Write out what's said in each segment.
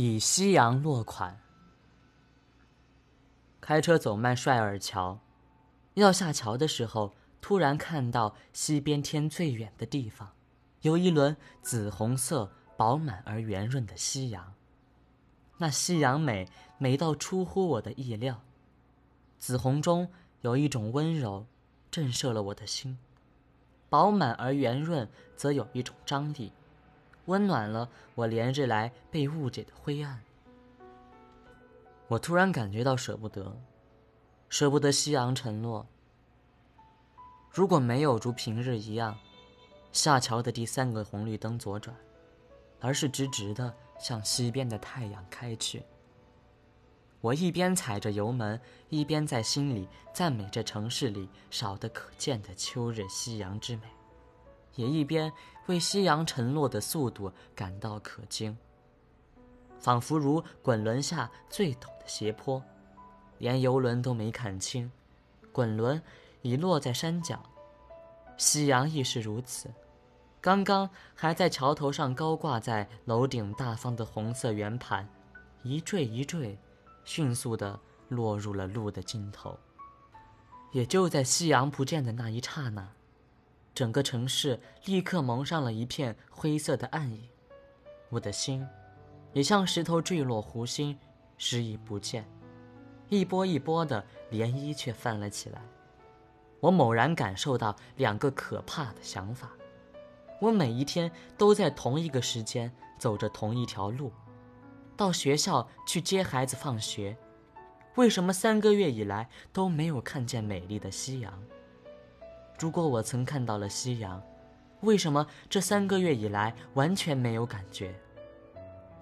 以夕阳落款。开车走迈帅尔桥，要下桥的时候，突然看到西边天最远的地方，有一轮紫红色、饱满而圆润的夕阳。那夕阳美，美到出乎我的意料。紫红中有一种温柔，震慑了我的心；饱满而圆润，则有一种张力。温暖了我连日来被误解的灰暗。我突然感觉到舍不得，舍不得夕阳沉落。如果没有如平日一样，下桥的第三个红绿灯左转，而是直直的向西边的太阳开去，我一边踩着油门，一边在心里赞美这城市里少得可见的秋日夕阳之美。也一边为夕阳沉落的速度感到可惊，仿佛如滚轮下最陡的斜坡，连游轮都没看清，滚轮已落在山脚，夕阳亦是如此，刚刚还在桥头上高挂在楼顶大方的红色圆盘，一坠一坠，迅速地落入了路的尽头。也就在夕阳不见的那一刹那。整个城市立刻蒙上了一片灰色的暗影，我的心也像石头坠落湖心，失意不见。一波一波的涟漪却泛了起来。我猛然感受到两个可怕的想法：我每一天都在同一个时间走着同一条路，到学校去接孩子放学，为什么三个月以来都没有看见美丽的夕阳？如果我曾看到了夕阳，为什么这三个月以来完全没有感觉？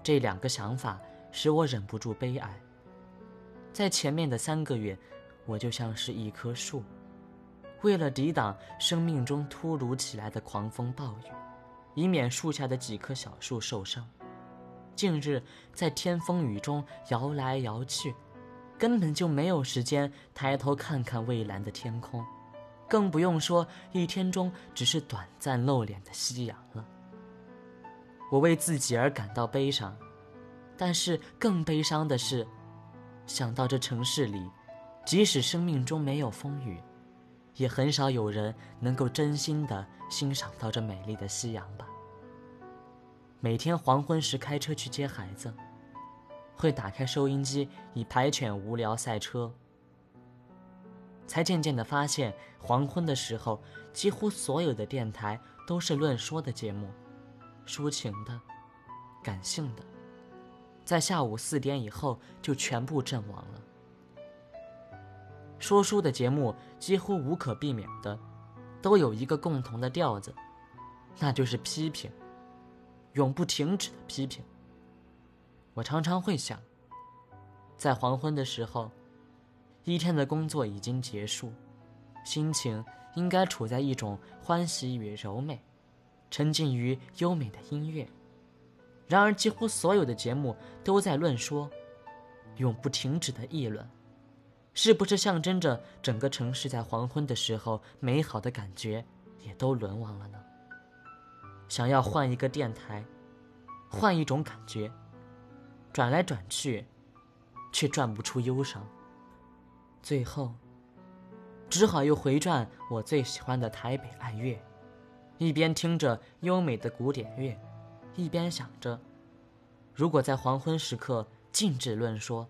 这两个想法使我忍不住悲哀。在前面的三个月，我就像是一棵树，为了抵挡生命中突如其来的狂风暴雨，以免树下的几棵小树受伤，近日在天风雨中摇来摇去，根本就没有时间抬头看看蔚蓝的天空。更不用说一天中只是短暂露脸的夕阳了。我为自己而感到悲伤，但是更悲伤的是，想到这城市里，即使生命中没有风雨，也很少有人能够真心的欣赏到这美丽的夕阳吧。每天黄昏时开车去接孩子，会打开收音机以排遣无聊赛车。才渐渐地发现，黄昏的时候，几乎所有的电台都是论说的节目，抒情的、感性的，在下午四点以后就全部阵亡了。说书的节目几乎无可避免的，都有一个共同的调子，那就是批评，永不停止的批评。我常常会想，在黄昏的时候。一天的工作已经结束，心情应该处在一种欢喜与柔美，沉浸于优美的音乐。然而，几乎所有的节目都在论说，永不停止的议论，是不是象征着整个城市在黄昏的时候美好的感觉也都沦亡了呢？想要换一个电台，换一种感觉，转来转去，却转不出忧伤。最后，只好又回转我最喜欢的台北爱乐，一边听着优美的古典乐，一边想着，如果在黄昏时刻禁止论说，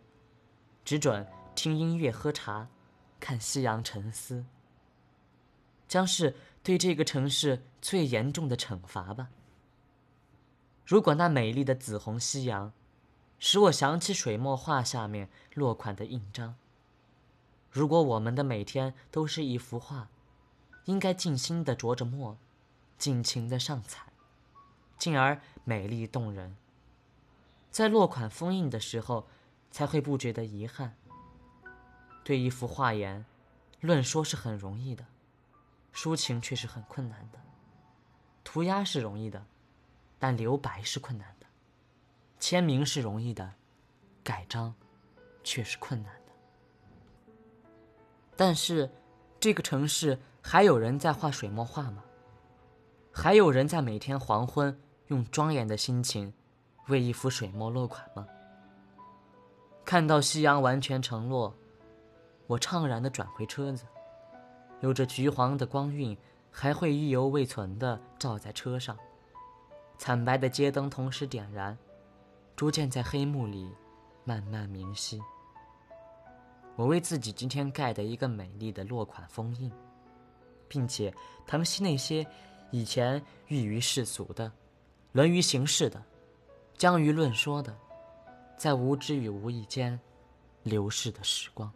只准听音乐、喝茶、看夕阳、沉思，将是对这个城市最严重的惩罚吧。如果那美丽的紫红夕阳，使我想起水墨画下面落款的印章。如果我们的每天都是一幅画，应该静心的着着墨，尽情的上彩，进而美丽动人。在落款封印的时候，才会不觉得遗憾。对一幅画言，论说是很容易的，抒情却是很困难的。涂鸦是容易的，但留白是困难的。签名是容易的，改章却是困难。但是，这个城市还有人在画水墨画吗？还有人在每天黄昏用庄严的心情为一幅水墨落款吗？看到夕阳完全沉落，我怅然地转回车子，有着橘黄的光晕，还会意犹未存地照在车上。惨白的街灯同时点燃，逐渐在黑幕里慢慢明晰。我为自己今天盖的一个美丽的落款封印，并且疼惜那些以前寓于世俗的、沦于形式的、将于论说的，在无知与无意间流逝的时光。